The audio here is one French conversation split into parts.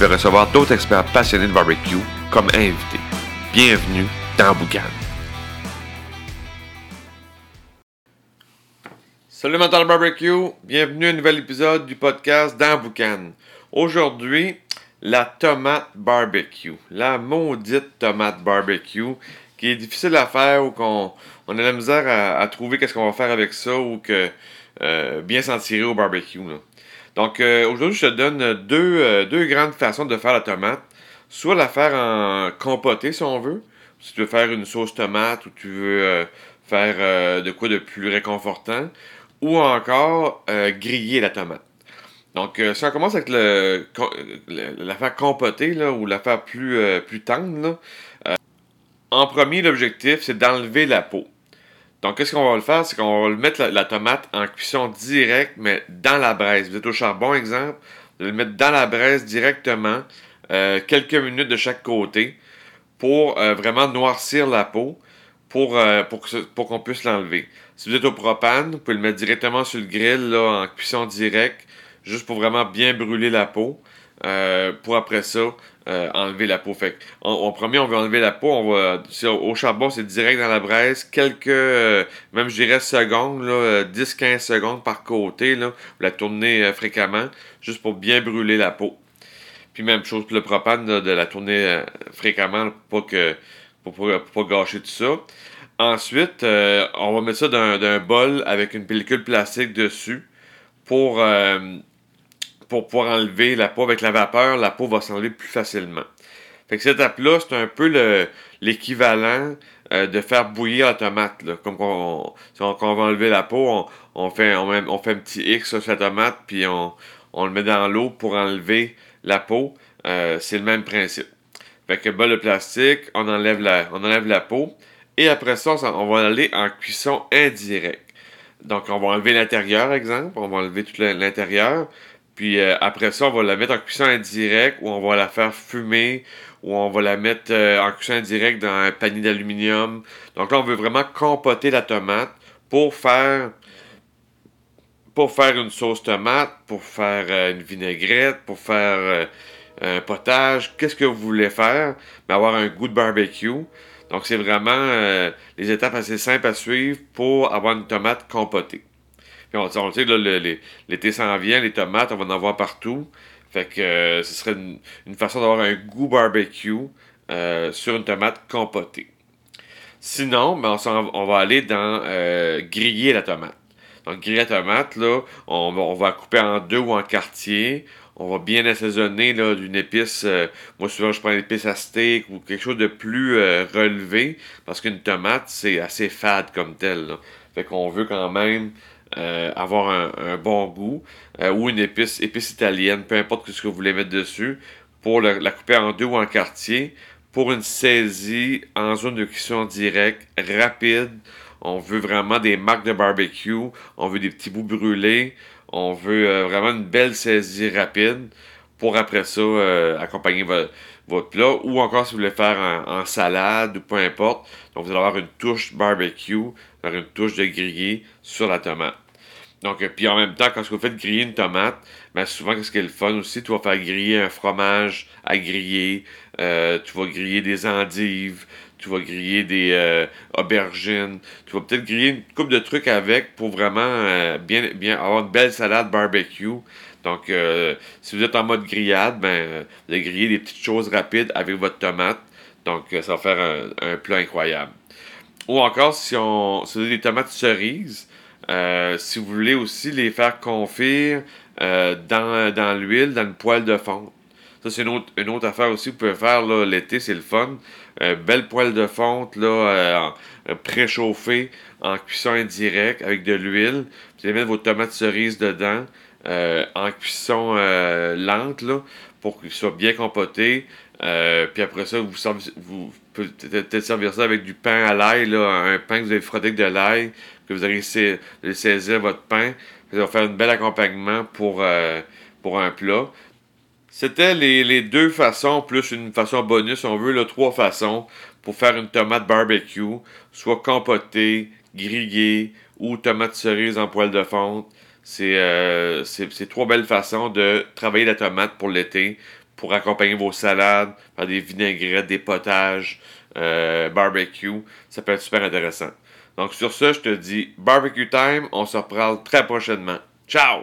vais recevoir d'autres experts passionnés de barbecue comme invités. Bienvenue dans Boucan. Salut mental barbecue, bienvenue à un nouvel épisode du podcast dans Boucan. Aujourd'hui, la tomate barbecue, la maudite tomate barbecue qui est difficile à faire ou qu'on on a la misère à, trouver qu'est-ce qu'on va faire avec ça ou que euh, bien s'en tirer au barbecue. Là. Donc euh, aujourd'hui, je te donne deux, euh, deux, grandes façons de faire la tomate. Soit la faire en compoté si on veut. Si tu veux faire une sauce tomate ou tu veux faire de quoi de plus réconfortant. Ou encore griller la tomate. Donc, si on commence avec le, l'affaire compotée, là, ou l'affaire plus, plus tendre, en premier, l'objectif, c'est d'enlever la peau. Donc, qu'est-ce qu'on va le faire? C'est qu'on va le mettre la, tomate en cuisson directe, mais dans la braise. Vous êtes au charbon, exemple. Vous allez le mettre dans la braise directement, euh, quelques minutes de chaque côté, pour euh, vraiment noircir la peau, pour, euh, pour, qu'on puisse l'enlever. Si vous êtes au propane, vous pouvez le mettre directement sur le grill, là, en cuisson directe, juste pour vraiment bien brûler la peau. Pour après ça, euh, enlever la peau. Fait premier, on veut enlever la peau. On va, au charbon, c'est direct dans la braise. Quelques, euh, même je dirais secondes, 10-15 secondes par côté. Là, vous la tournez euh, fréquemment, juste pour bien brûler la peau. Puis même chose pour le propane, de la tourner fréquemment pour, que, pour, pas gâcher tout ça. Ensuite, on va mettre ça dans, un bol avec une pellicule plastique dessus pour pour pouvoir enlever la peau avec la vapeur, la peau va s'enlever plus facilement. Fait que cette étape-là, c'est un peu l'équivalent euh, de faire bouillir la tomate. Comme on, quand on va enlever la peau, on, fait, on, fait un petit X sur la tomate, puis on, le met dans l'eau pour enlever la peau. Euh, c'est le même principe. Fait que bol de plastique, on enlève la, on enlève la peau. Et après ça, on va aller en cuisson indirecte. Donc, on va enlever l'intérieur, exemple. On va enlever tout l'intérieur. Puis euh, après ça, on va la mettre en cuisson indirecte ou on va la faire fumer ou on va la mettre euh, en cuisson indirecte dans un panier d'aluminium. Donc là, on veut vraiment compoter la tomate pour faire une sauce tomate, pour faire euh, une vinaigrette, pour faire un potage, qu'est-ce que vous voulez faire, mais avoir un goût barbecue. Donc c'est vraiment les étapes assez simples à suivre pour avoir une tomate compotée. Puis on, on sait, l'été s'en vient, les tomates, on va en avoir partout. Fait que euh, ce serait une, façon d'avoir un goût barbecue euh, sur une tomate compotée. Sinon, ben, on, va aller dans euh, griller la tomate. Donc, griller la tomate, là, on, on, va couper en deux ou en quartiers. On va bien assaisonner d'une épice. moi, souvent, je prends une épice à steak ou quelque chose de plus relevé parce qu'une tomate, c'est assez fade comme telle. Fait qu'on veut quand même euh, avoir un, bon goût, euh, ou une épice, épice italienne, peu importe ce que vous voulez mettre dessus, pour la couper en deux ou en quartier, pour une saisie en zone de cuisson directe, rapide. On veut vraiment des marques de barbecue, on veut des petits bouts brûlés, on veut euh, vraiment une belle saisie rapide pour après ça accompagner votre, plat, ou encore si vous voulez faire en, salade ou peu importe. Donc vous allez avoir une touche barbecue, une touche de grillé sur la tomate. Donc, puis en même temps, quand vous faites griller une tomate, ben souvent, qu'est-ce qui est le fun aussi? Tu vas faire griller un fromage à griller, euh, tu vas griller des endives, tu vas griller des euh, aubergines, tu vas peut-être griller une coupe de trucs avec pour vraiment euh, bien, bien avoir une belle salade barbecue. Donc, si vous êtes en mode grillade, ben, vous griller des petites choses rapides avec votre tomate. Donc, ça va faire un, un plat incroyable. Ou encore, si on si vous avez des tomates cerises, euh, si vous voulez aussi les faire confire euh, dans, dans l'huile, dans une poêle de fonte. Ça, c'est une autre, une autre affaire aussi que vous pouvez faire l'été, c'est le fun. Euh, belle poêle de fonte là, préchauffée en cuisson indirecte avec de l'huile. Vous allez mettre vos tomates cerises dedans. en cuisson lente là, pour qu'il soit bien compoté. puis après ça, vous, vous pouvez peut-être servir ça avec du pain à l'ail, un pain que vous avez frotté avec de l'ail, que vous allez saisir votre pain. Ça va faire un bel accompagnement pour, pour un plat. C'était les, deux façons, plus une façon bonus, on veut, là, trois façons pour faire une tomate barbecue, soit compotée, grillée ou tomate cerise en poêle de fonte. Euh, c'est trois belles façons de travailler la tomate pour l'été, pour accompagner vos salades, par des vinaigrettes, des potages, euh, barbecue. Ça peut être super intéressant. Donc sur ce, je te dis barbecue time. On se reprend très prochainement. Ciao!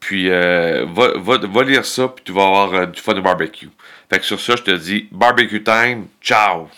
Puis euh, va, va, va, lire ça, puis tu vas avoir euh, du fun de barbecue. Fait que sur ça, je te dis barbecue time, ciao!